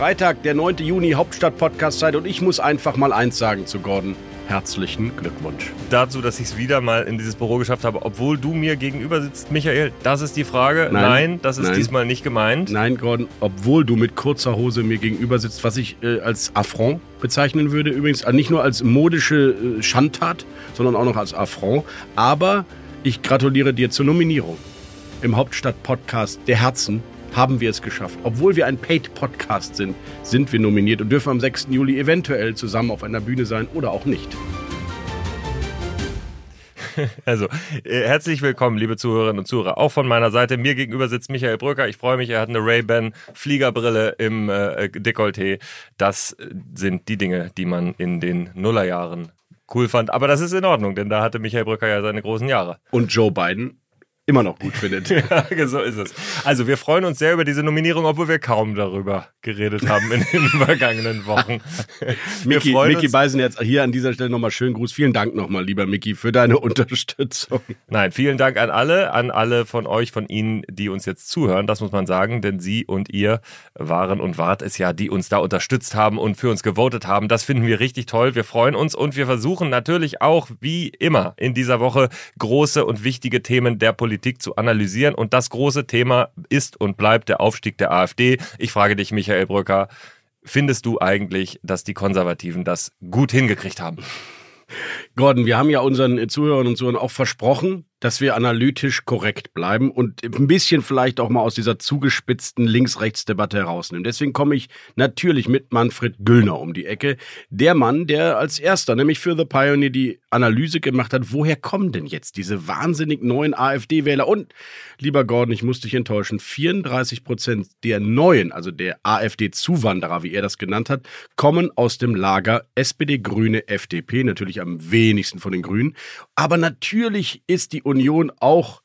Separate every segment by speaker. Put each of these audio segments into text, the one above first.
Speaker 1: Freitag, der 9. Juni, Hauptstadt-Podcast-Zeit und ich muss einfach mal eins sagen zu Gordon. Herzlichen Glückwunsch.
Speaker 2: Dazu, dass ich es wieder mal in dieses Büro geschafft habe, obwohl du mir gegenüber sitzt, Michael. Das ist die Frage.
Speaker 1: Nein,
Speaker 2: Nein das ist
Speaker 1: nein.
Speaker 2: diesmal nicht gemeint.
Speaker 1: Nein, Gordon, obwohl du mit kurzer Hose mir gegenüber sitzt, was ich äh, als Affront bezeichnen würde, übrigens äh, nicht nur als modische äh, Schandtat, sondern auch noch als Affront. Aber ich gratuliere dir zur Nominierung im Hauptstadt-Podcast der Herzen. Haben wir es geschafft. Obwohl wir ein Paid-Podcast sind, sind wir nominiert und dürfen am 6. Juli eventuell zusammen auf einer Bühne sein oder auch nicht.
Speaker 2: Also, äh, herzlich willkommen, liebe Zuhörerinnen und Zuhörer. Auch von meiner Seite. Mir gegenüber sitzt Michael Brücker. Ich freue mich, er hat eine Ray-Ban Fliegerbrille im äh, Dekolleté. Das sind die Dinge, die man in den Nullerjahren cool fand. Aber das ist in Ordnung, denn da hatte Michael Brücker ja seine großen Jahre.
Speaker 1: Und Joe Biden immer noch gut findet.
Speaker 2: Ja, so ist es. Also wir freuen uns sehr über diese Nominierung, obwohl wir kaum darüber geredet haben in den vergangenen Wochen. Wir
Speaker 1: Mickey, Mickey. Beisen jetzt hier an dieser Stelle nochmal schönen Gruß. Vielen Dank nochmal, lieber Mickey, für deine Unterstützung.
Speaker 2: Nein, vielen Dank an alle, an alle von euch, von Ihnen, die uns jetzt zuhören. Das muss man sagen, denn Sie und ihr waren und wart es ja, die uns da unterstützt haben und für uns gewotet haben. Das finden wir richtig toll. Wir freuen uns und wir versuchen natürlich auch, wie immer, in dieser Woche große und wichtige Themen der Politik zu analysieren. Und das große Thema ist und bleibt der Aufstieg der AfD. Ich frage dich, Michael Brücker, findest du eigentlich, dass die Konservativen das gut hingekriegt haben?
Speaker 1: Gordon, wir haben ja unseren Zuhörern und Zuhörern auch versprochen, dass wir analytisch korrekt bleiben und ein bisschen vielleicht auch mal aus dieser zugespitzten Links-Rechts-Debatte herausnehmen. Deswegen komme ich natürlich mit Manfred Güllner um die Ecke. Der Mann, der als erster, nämlich für The Pioneer, die Analyse gemacht hat, woher kommen denn jetzt diese wahnsinnig neuen AfD-Wähler? Und, lieber Gordon, ich muss dich enttäuschen, 34 Prozent der neuen, also der AfD-Zuwanderer, wie er das genannt hat, kommen aus dem Lager SPD, Grüne, FDP, natürlich am wenigsten von den Grünen. Aber natürlich ist die Union auch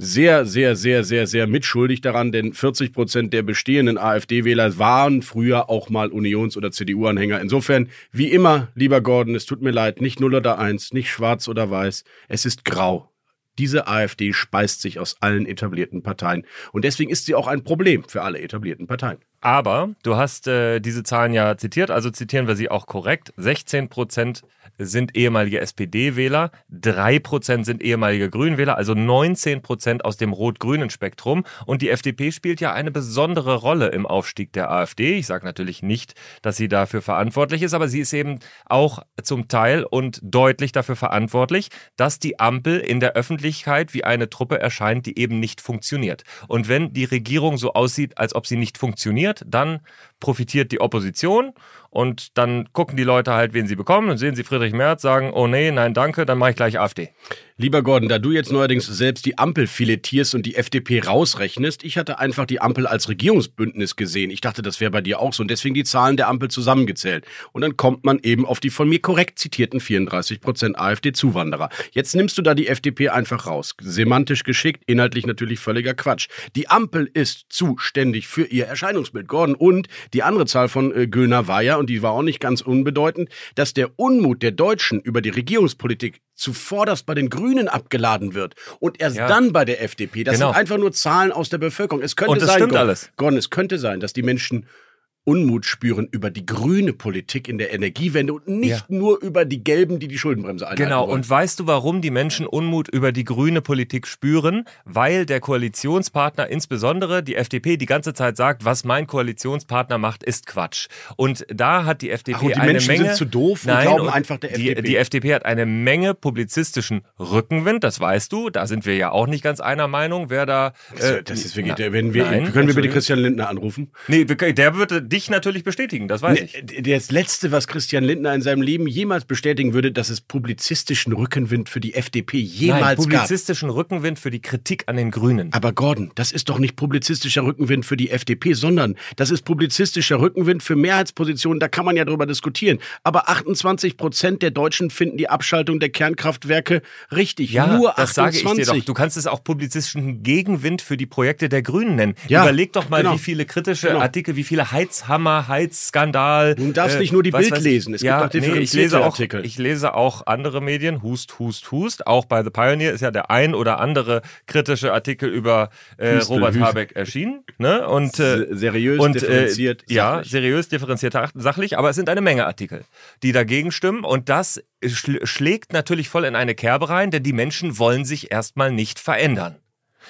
Speaker 1: sehr, sehr, sehr, sehr, sehr mitschuldig daran, denn 40 Prozent der bestehenden AfD-Wähler waren früher auch mal Unions- oder CDU-Anhänger. Insofern, wie immer, lieber Gordon, es tut mir leid, nicht 0 oder 1, nicht schwarz oder weiß, es ist grau. Diese AfD speist sich aus allen etablierten Parteien. Und deswegen ist sie auch ein Problem für alle etablierten Parteien.
Speaker 2: Aber du hast äh, diese Zahlen ja zitiert, also zitieren wir sie auch korrekt. 16 Prozent sind ehemalige SPD-Wähler, 3 Prozent sind ehemalige Grünwähler, also 19 Prozent aus dem rot-grünen Spektrum. Und die FDP spielt ja eine besondere Rolle im Aufstieg der AfD. Ich sage natürlich nicht, dass sie dafür verantwortlich ist, aber sie ist eben auch zum Teil und deutlich dafür verantwortlich, dass die Ampel in der Öffentlichkeit wie eine Truppe erscheint, die eben nicht funktioniert. Und wenn die Regierung so aussieht, als ob sie nicht funktioniert, dann profitiert die Opposition und dann gucken die Leute halt, wen sie bekommen und sehen sie Friedrich Merz, sagen, oh nee, nein, danke, dann mache ich gleich AfD.
Speaker 1: Lieber Gordon, da du jetzt neuerdings selbst die Ampel filetierst und die FDP rausrechnest, ich hatte einfach die Ampel als Regierungsbündnis gesehen. Ich dachte, das wäre bei dir auch so und deswegen die Zahlen der Ampel zusammengezählt. Und dann kommt man eben auf die von mir korrekt zitierten 34 Prozent AfD-Zuwanderer. Jetzt nimmst du da die FDP einfach raus. Semantisch geschickt, inhaltlich natürlich völliger Quatsch. Die Ampel ist zuständig für ihr Erscheinungsbild, Gordon. Und die andere Zahl von äh, Göhner war ja, und die war auch nicht ganz unbedeutend, dass der Unmut der Deutschen über die Regierungspolitik zuvorderst bei den Grünen abgeladen wird und erst
Speaker 2: Ja.
Speaker 1: dann bei der FDP. Das
Speaker 2: Genau.
Speaker 1: sind einfach nur Zahlen aus der Bevölkerung. Es könnte
Speaker 2: Und das
Speaker 1: sein,
Speaker 2: stimmt
Speaker 1: Gordon,
Speaker 2: alles.
Speaker 1: Gordon, es könnte sein, dass die Menschen Unmut spüren über die grüne Politik in der Energiewende und nicht
Speaker 2: Ja.
Speaker 1: nur über die gelben, die die Schuldenbremse einhalten
Speaker 2: Genau,
Speaker 1: wollen.
Speaker 2: und weißt du, warum die Menschen Unmut über die grüne Politik spüren? Weil der Koalitionspartner, insbesondere die FDP, die ganze Zeit sagt, was mein Koalitionspartner macht, ist Quatsch. Und da hat die FDP
Speaker 1: Ach, und die
Speaker 2: eine
Speaker 1: Menschen
Speaker 2: Menge.
Speaker 1: sind zu doof und
Speaker 2: Nein,
Speaker 1: glauben
Speaker 2: und
Speaker 1: einfach der
Speaker 2: die,
Speaker 1: FDP.
Speaker 2: Die FDP hat eine Menge publizistischen Rückenwind, das weißt du. Da sind wir ja auch nicht ganz einer Meinung, wer da.
Speaker 1: das,
Speaker 2: äh,
Speaker 1: das ist wirklich,
Speaker 2: na-
Speaker 1: wenn wir,
Speaker 2: nein,
Speaker 1: können wir bitte. Christian Lindner anrufen?
Speaker 2: Nee, der würde dich dich natürlich bestätigen, das weiß ich.
Speaker 1: Das Letzte, was Christian Lindner in seinem Leben jemals bestätigen würde, dass es publizistischen Rückenwind für die FDP
Speaker 2: Nein,
Speaker 1: jemals gab.
Speaker 2: publizistischen Rückenwind für die Kritik an den Grünen.
Speaker 1: Aber Gordon, das ist doch nicht publizistischer Rückenwind für die FDP, sondern das ist publizistischer Rückenwind für Mehrheitspositionen. Da kann man ja drüber diskutieren. Aber 28 Prozent der Deutschen finden die Abschaltung der Kernkraftwerke richtig.
Speaker 2: Ja,
Speaker 1: Nur
Speaker 2: das
Speaker 1: 28.
Speaker 2: sage ich dir doch. Du kannst es auch publizistischen Gegenwind für die Projekte der Grünen nennen.
Speaker 1: Ja,
Speaker 2: Überleg doch mal,
Speaker 1: genau.
Speaker 2: wie viele kritische
Speaker 1: Genau.
Speaker 2: Artikel, wie viele Heizhammer, Heizskandal.
Speaker 1: Du darfst nicht nur die Bild
Speaker 2: ich.
Speaker 1: lesen. Es gibt
Speaker 2: ja,
Speaker 1: auch
Speaker 2: nee, ich
Speaker 1: differenzierte
Speaker 2: lese auch,
Speaker 1: Artikel.
Speaker 2: Ich lese auch andere Medien. Hust, hust, hust. Auch bei The Pioneer ist ja der ein oder andere kritische Artikel über äh,
Speaker 1: Hüstel,
Speaker 2: Robert
Speaker 1: Hüstel.
Speaker 2: Habeck erschienen. Ne? Und, äh,
Speaker 1: Se- seriös,
Speaker 2: und,
Speaker 1: differenziert,
Speaker 2: Äh, ja,
Speaker 1: sachlich.
Speaker 2: seriös, differenziert, ach- sachlich. Aber es sind eine Menge Artikel, die dagegen stimmen. Und das schl schlägt natürlich voll in eine Kerbe rein, denn die Menschen wollen sich erstmal nicht verändern.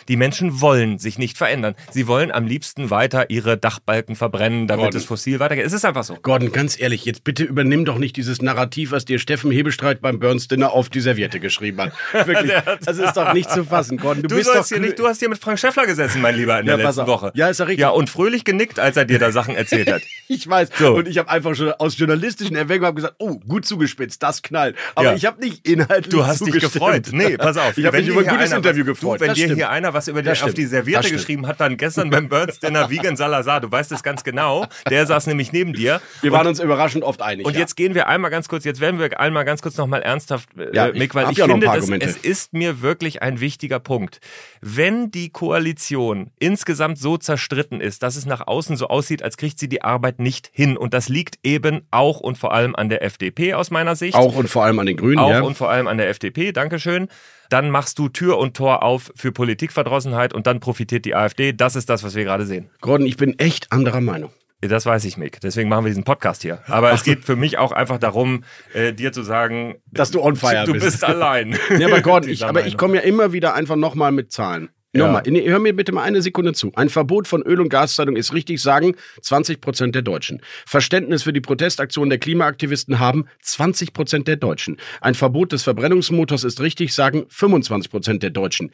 Speaker 2: Die Menschen wollen sich nicht verändern. Sie wollen am liebsten weiter ihre Dachbalken verbrennen, damit
Speaker 1: Gordon.
Speaker 2: es fossil weitergeht. Es ist einfach so.
Speaker 1: Gordon, ganz ehrlich, jetzt bitte übernimm doch nicht dieses Narrativ, was dir Steffen Hebestreit beim Burns Dinner auf die Serviette geschrieben hat. Wirklich, das ist doch nicht zu fassen, Gordon. Du,
Speaker 2: Du,
Speaker 1: bist doch
Speaker 2: hier nicht, du hast hier mit Frank Schäffler gesessen, mein Lieber, in
Speaker 1: Ja,
Speaker 2: der letzten. Woche.
Speaker 1: Ja, ist ja richtig.
Speaker 2: Ja, und fröhlich genickt, als er dir da Sachen erzählt hat.
Speaker 1: Ich weiß.
Speaker 2: So.
Speaker 1: Und ich habe einfach schon aus journalistischen Erwägungen gesagt, oh, gut zugespitzt, das knallt. Aber
Speaker 2: Ja.
Speaker 1: ich habe nicht inhaltlich
Speaker 2: Du hast dich gefreut. Nee, pass auf.
Speaker 1: Ich habe mich über ein gutes Interview gefreut.
Speaker 2: Du, wenn
Speaker 1: Das
Speaker 2: dir
Speaker 1: stimmt.
Speaker 2: hier einer was über die, auf die Serviette geschrieben hat, dann gestern beim Burns Dinner Vegan Salazar, du weißt es ganz genau, der saß nämlich neben dir.
Speaker 1: Wir waren uns überraschend oft einig.
Speaker 2: Und
Speaker 1: ja.
Speaker 2: jetzt gehen wir einmal ganz kurz, jetzt werden wir einmal ganz kurz nochmal ernsthaft, äh,
Speaker 1: Ja, ich
Speaker 2: Mick, weil ich
Speaker 1: ein
Speaker 2: finde, das, es ist mir wirklich ein wichtiger Punkt. Wenn die Koalition insgesamt so zerstritten ist, dass es nach außen so aussieht, als kriegt sie die Arbeit nicht hin. Und das liegt eben auch und vor allem an der FDP aus meiner Sicht.
Speaker 1: auch und vor allem an den Grünen,
Speaker 2: Auch
Speaker 1: ja.
Speaker 2: und vor allem an der FDP, Dankeschön. Dann machst du Tür und Tor auf für Politikverdrossenheit und dann profitiert die AfD. Das ist das, was wir gerade sehen.
Speaker 1: Gordon, ich bin echt anderer Meinung.
Speaker 2: Das weiß ich, Mick. Deswegen machen wir diesen Podcast hier. Aber es geht für mich auch einfach darum, äh, dir zu sagen,
Speaker 1: Dass du on fire
Speaker 2: du
Speaker 1: bist.
Speaker 2: bist allein.
Speaker 1: Ja, aber Gordon, ich, aber ich komme ja immer wieder einfach nochmal mit Zahlen.
Speaker 2: Ja.
Speaker 1: Nochmal, nee, hör mir bitte mal eine Sekunde zu. Ein Verbot von Öl- und Gaszahlung ist richtig, sagen 20 Prozent der Deutschen. Verständnis für die Protestaktion der Klimaaktivisten haben 20 Prozent der Deutschen. Ein Verbot des Verbrennungsmotors ist richtig, sagen 25 Prozent der Deutschen.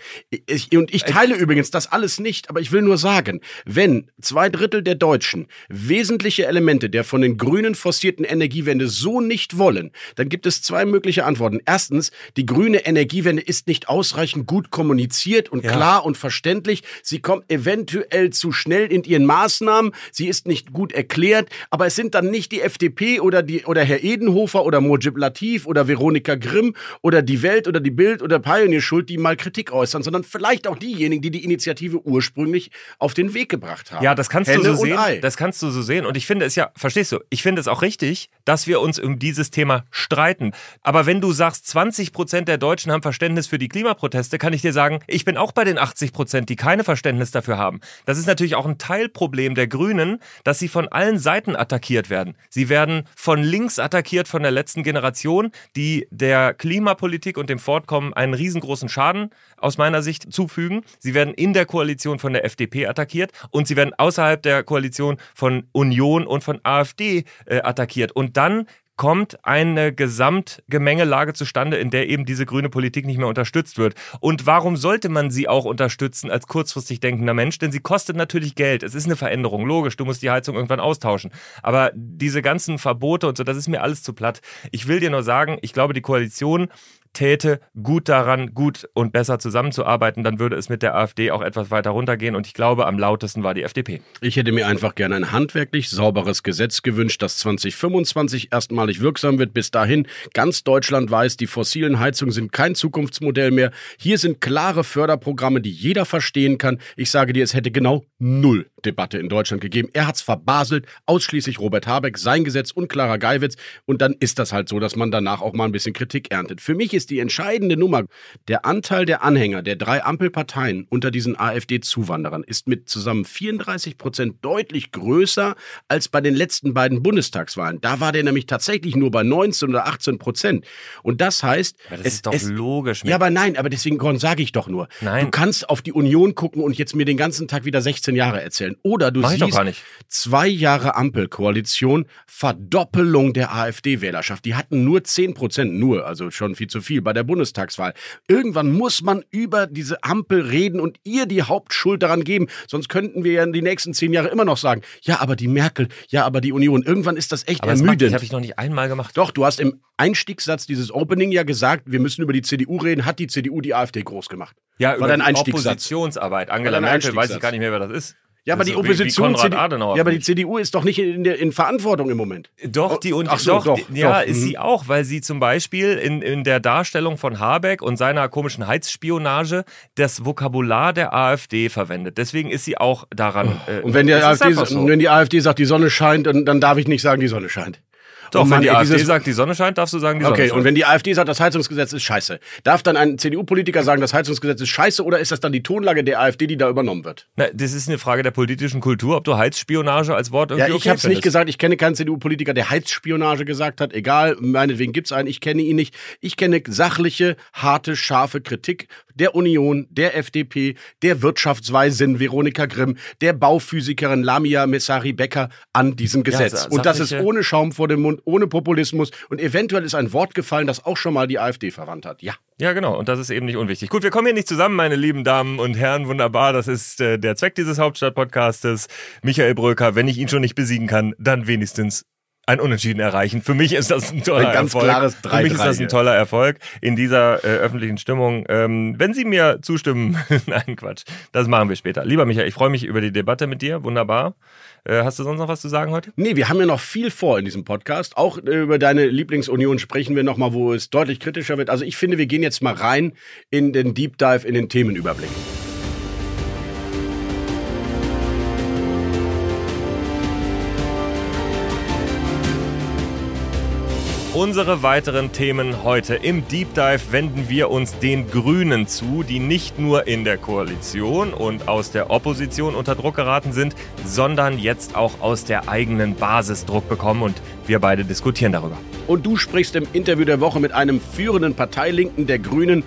Speaker 1: Ich, und ich teile übrigens das alles nicht, aber ich will nur sagen, wenn zwei Drittel der Deutschen wesentliche Elemente der von den Grünen forcierten Energiewende so nicht wollen, dann gibt es zwei mögliche Antworten. Erstens, die grüne Energiewende ist nicht ausreichend gut kommuniziert und
Speaker 2: Ja.
Speaker 1: klar und verständlich. Sie kommt eventuell zu schnell in ihren Maßnahmen. Sie ist nicht gut erklärt. Aber es sind dann nicht die FDP oder die oder Herr Edenhofer oder Mojib Latif oder Veronika Grimm oder die Welt oder die Bild oder Pioneer Schuld, die mal Kritik äußern, sondern vielleicht auch diejenigen, die die Initiative ursprünglich auf den Weg gebracht haben.
Speaker 2: Ja, das kannst
Speaker 1: Henne
Speaker 2: du so sehen.
Speaker 1: Ei.
Speaker 2: Das kannst du so sehen. Und ich finde es ja, verstehst du, ich finde es auch richtig, dass wir uns um dieses Thema streiten. Aber wenn du sagst, 20 Prozent der Deutschen haben Verständnis für die Klimaproteste, kann ich dir sagen, ich bin auch bei den 80 Prozent, die keine Verständnis dafür haben. Das ist natürlich auch ein Teilproblem der Grünen, dass sie von allen Seiten attackiert werden. Sie werden von links attackiert von der letzten Generation, die der Klimapolitik und dem Fortkommen einen riesengroßen Schaden aus meiner Sicht zufügen. Sie werden in der Koalition von der FDP attackiert und sie werden außerhalb der Koalition von Union und von AfD äh, attackiert. Und dann kommt eine Gesamtgemengelage zustande, in der eben diese grüne Politik nicht mehr unterstützt wird. Und warum sollte man sie auch unterstützen als kurzfristig denkender Mensch? Denn sie kostet natürlich Geld. Es ist eine Veränderung. Logisch, du musst die Heizung irgendwann austauschen. Aber diese ganzen Verbote und so, das ist mir alles zu platt. Ich will dir nur sagen, ich glaube, die Koalition täte gut daran, gut und besser zusammenzuarbeiten, dann würde es mit der AfD auch etwas weiter runtergehen. Und ich glaube, am lautesten war die FDP.
Speaker 1: Ich hätte mir einfach gerne ein handwerklich sauberes Gesetz gewünscht, das 2025 erstmalig wirksam wird. Bis dahin ganz Deutschland weiß, die fossilen Heizungen sind kein Zukunftsmodell mehr. Hier sind klare Förderprogramme, die jeder verstehen kann. Ich sage dir, es hätte genau null Debatte in Deutschland gegeben. Er hat's verbaselt, ausschließlich Robert Habeck, sein Gesetz und Clara Geiwitz. Und dann ist das halt so, dass man danach auch mal ein bisschen Kritik erntet. Für mich ist die entscheidende Nummer, der Anteil der Anhänger der drei Ampelparteien unter diesen AfD-Zuwanderern ist mit zusammen 34 Prozent deutlich größer als bei den letzten beiden Bundestagswahlen. Da war der nämlich tatsächlich nur bei 19 oder 18 Prozent. Und das heißt,
Speaker 2: Aber das ist doch logisch.
Speaker 1: ja, aber nein, aber deswegen Gordon, sage ich doch nur.
Speaker 2: Nein.
Speaker 1: Du kannst auf die Union gucken und jetzt mir den ganzen Tag wieder 16 Jahre erzählen. Oder du
Speaker 2: Mach
Speaker 1: siehst zwei Jahre Ampelkoalition, Verdoppelung der AfD-Wählerschaft. Die hatten nur 10 Prozent, nur, also schon viel zu viel. Viel bei der Bundestagswahl. Irgendwann muss man über diese Ampel reden und ihr die Hauptschuld daran geben. Sonst könnten wir ja in die nächsten zehn Jahre immer noch sagen, ja, aber die Merkel, ja, aber die Union. Irgendwann ist das echt
Speaker 2: Aber das
Speaker 1: ermüdend.
Speaker 2: habe ich noch nicht einmal gemacht.
Speaker 1: Doch, du hast im Einstiegssatz dieses Opening ja gesagt, wir müssen über die CDU reden. Hat die CDU die AfD groß gemacht?
Speaker 2: Ja,
Speaker 1: War
Speaker 2: über
Speaker 1: dein
Speaker 2: die
Speaker 1: Einstiegssatz.
Speaker 2: Oppositionsarbeit. Angela Merkel weiß ich gar nicht mehr, wer das ist.
Speaker 1: Ja, aber die Opposition,
Speaker 2: Adenauer
Speaker 1: ja, aber die CDU ist doch nicht in, der, in Verantwortung im Moment.
Speaker 2: Doch, die und
Speaker 1: Ach so,
Speaker 2: doch,
Speaker 1: doch,
Speaker 2: ja,
Speaker 1: doch,
Speaker 2: ist
Speaker 1: mhm.
Speaker 2: sie auch, weil sie zum Beispiel in, in der Darstellung von Habeck und seiner komischen Heizspionage das Vokabular der AfD verwendet. Deswegen ist sie auch daran. Äh,
Speaker 1: Und wenn die, AfD,
Speaker 2: so.
Speaker 1: wenn die AfD sagt, die Sonne scheint, dann darf ich nicht sagen, die Sonne scheint.
Speaker 2: Doch,
Speaker 1: Und
Speaker 2: wenn die AfD sagt, die Sonne scheint, darfst du sagen, die Sonne
Speaker 1: Okay,
Speaker 2: scheint.
Speaker 1: und wenn die AfD sagt, das Heizungsgesetz ist scheiße, darf dann ein CDU-Politiker sagen, das Heizungsgesetz ist scheiße oder ist das dann die Tonlage der AfD, die da übernommen wird?
Speaker 2: Na, das ist eine Frage der politischen Kultur, ob du Heizspionage als Wort
Speaker 1: Ja,
Speaker 2: irgendwie
Speaker 1: ich
Speaker 2: okay
Speaker 1: habe es nicht gesagt. Ich kenne keinen CDU-Politiker, der Heizspionage gesagt hat. Egal, meinetwegen gibt's einen. Ich kenne ihn nicht. Ich kenne sachliche, harte, scharfe Kritik der Union, der FDP, der Wirtschaftsweisin Veronika Grimm, der Bauphysikerin Lamia Messari Becker an diesem Gesetz.
Speaker 2: sa-
Speaker 1: und das ist ohne Schaum vor dem Mund, ohne Populismus. Und eventuell ist ein Wort gefallen, das auch schon mal die AfD verwandt hat. Ja.
Speaker 2: Ja, genau. Und das ist eben nicht unwichtig. Gut, wir kommen hier nicht zusammen, meine lieben Damen und Herren. Wunderbar. Das ist äh, der Zweck dieses Hauptstadt-Podcastes. Michael Bröker, wenn ich ihn schon nicht besiegen kann, dann wenigstens ein Unentschieden erreichen. Für mich ist das ein toller
Speaker 1: Ein ganz
Speaker 2: Erfolg.
Speaker 1: klares
Speaker 2: Für mich ist
Speaker 1: 3-3
Speaker 2: das ein toller Erfolg in dieser äh, öffentlichen Stimmung. Ähm, wenn Sie mir zustimmen, nein, Quatsch. Das machen wir später. Lieber Michael, ich freue mich über die Debatte mit dir. Wunderbar. Äh, hast du sonst noch was zu sagen heute?
Speaker 1: Nee, wir haben ja noch viel vor in diesem Podcast. Auch äh, über deine Lieblingsunion sprechen wir nochmal, wo es deutlich kritischer wird. Also ich finde, wir gehen jetzt mal rein in den Deep Dive, in den Themenüberblick.
Speaker 2: Unsere weiteren Themen heute im Deep Dive wenden wir uns den Grünen zu, die nicht nur in der Koalition und aus der Opposition unter Druck geraten sind, sondern jetzt auch aus der eigenen Basis Druck bekommen und wir beide diskutieren darüber.
Speaker 1: Und du sprichst im Interview der Woche mit einem führenden Parteilinken der Grünen,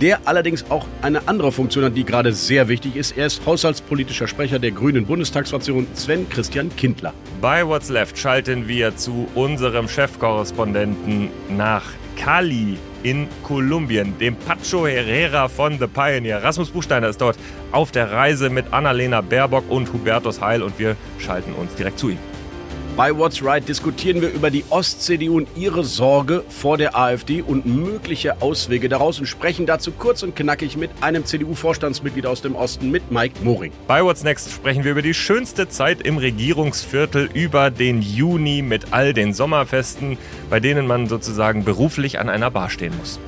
Speaker 1: der allerdings auch eine andere Funktion hat, die gerade sehr wichtig ist. Er ist haushaltspolitischer Sprecher der Grünen Bundestagsfraktion, Sven Christian Kindler.
Speaker 2: Bei What's Left schalten wir zu unserem Chefkorrespondenten nach Cali in Kolumbien, dem Pacho Herrera von The Pioneer. Rasmus Buchsteiner ist dort auf der Reise mit Annalena Baerbock und Hubertus Heil und wir schalten uns direkt zu ihm.
Speaker 1: Bei What's Right diskutieren wir über die Ost-CDU und ihre Sorge vor der AfD und mögliche Auswege daraus und sprechen dazu kurz und knackig mit einem CDU-Vorstandsmitglied aus dem Osten, mit Mike Moring.
Speaker 2: Bei What's Next sprechen wir über die schönste Zeit im Regierungsviertel, über den Juni mit all den Sommerfesten, bei denen man sozusagen beruflich an einer Bar stehen muss.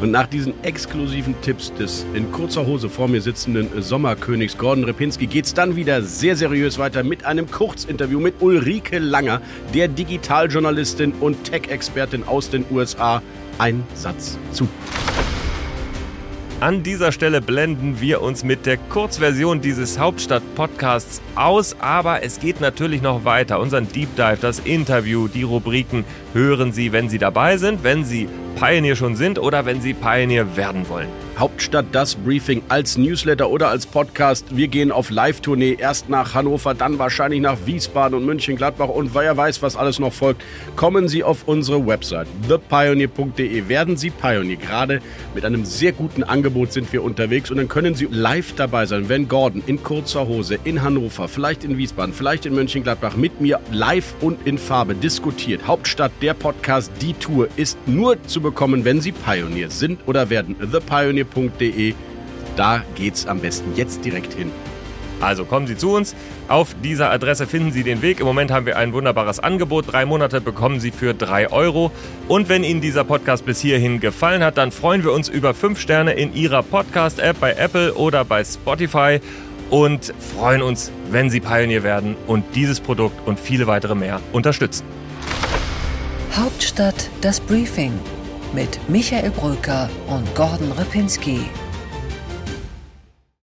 Speaker 1: Und nach diesen exklusiven Tipps des in kurzer Hose vor mir sitzenden Sommerkönigs Gordon Repinski geht's dann wieder sehr seriös weiter mit einem Kurzinterview mit Ulrike Langer, der Digitaljournalistin und Tech-Expertin aus den USA. Ein Satz zu.
Speaker 2: An dieser Stelle blenden wir uns mit der Kurzversion dieses Hauptstadt-Podcasts aus, aber es geht natürlich noch weiter. Unseren Deep Dive, das Interview, die Rubriken hören Sie, wenn Sie dabei sind, wenn Sie Pioneer schon sind oder wenn Sie Pioneer werden wollen.
Speaker 1: Hauptstadt das Briefing als Newsletter oder als Podcast. Wir gehen auf Live-Tournee erst nach Hannover, dann wahrscheinlich nach Wiesbaden und München-Gladbach und wer weiß, was alles noch folgt. Kommen Sie auf unsere Website thepioneer.de. Werden Sie Pioneer. Gerade mit einem sehr guten Angebot sind wir unterwegs und dann können Sie live dabei sein, wenn Gordon in kurzer Hose in Hannover, vielleicht in Wiesbaden, vielleicht in München-Gladbach mit mir live und in Farbe diskutiert. Hauptstadt der Podcast, die Tour ist nur zu bekommen, wenn Sie Pioneer sind oder werden. thepioneer.de. Da geht's am besten jetzt direkt hin.
Speaker 2: Also kommen Sie zu uns. Auf dieser Adresse finden Sie den Weg. Im Moment haben wir ein wunderbares Angebot. Drei Monate bekommen Sie für drei Euro. Und wenn Ihnen dieser Podcast bis hierhin gefallen hat, dann freuen wir uns über fünf Sterne in Ihrer Podcast-App bei Apple oder bei Spotify und freuen uns, wenn Sie Pioneer werden und dieses Produkt und viele weitere mehr unterstützen.
Speaker 3: Hauptstadt das Briefing mit Michael Bröker und Gordon Ripinski.